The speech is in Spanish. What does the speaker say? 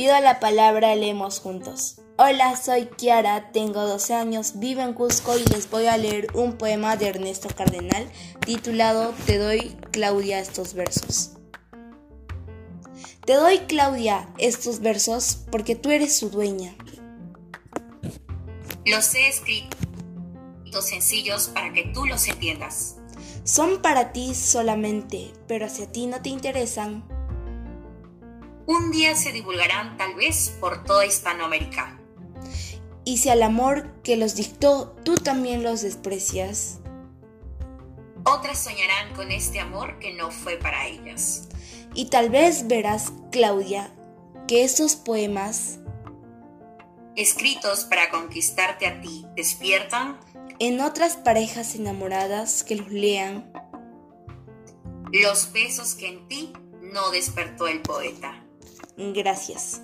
Pido la palabra, leemos juntos. Hola, soy Kiara, tengo 12 años, vivo en Cusco y les voy a leer un poema de Ernesto Cardenal titulado Te doy, Claudia, estos versos. Te doy, Claudia, estos versos porque tú eres su dueña. Los he escrito sencillos para que tú los entiendas. Son para ti solamente, pero hacia ti no te interesan. Un día se divulgarán tal vez por toda Hispanoamérica. Y si al amor que los dictó tú también los desprecias. Otras soñarán con este amor que no fue para ellas. Y tal vez verás, Claudia, que estos poemas, escritos para conquistarte a ti, despiertan en otras parejas enamoradas que los lean los besos que en ti no despertó el poeta. Gracias.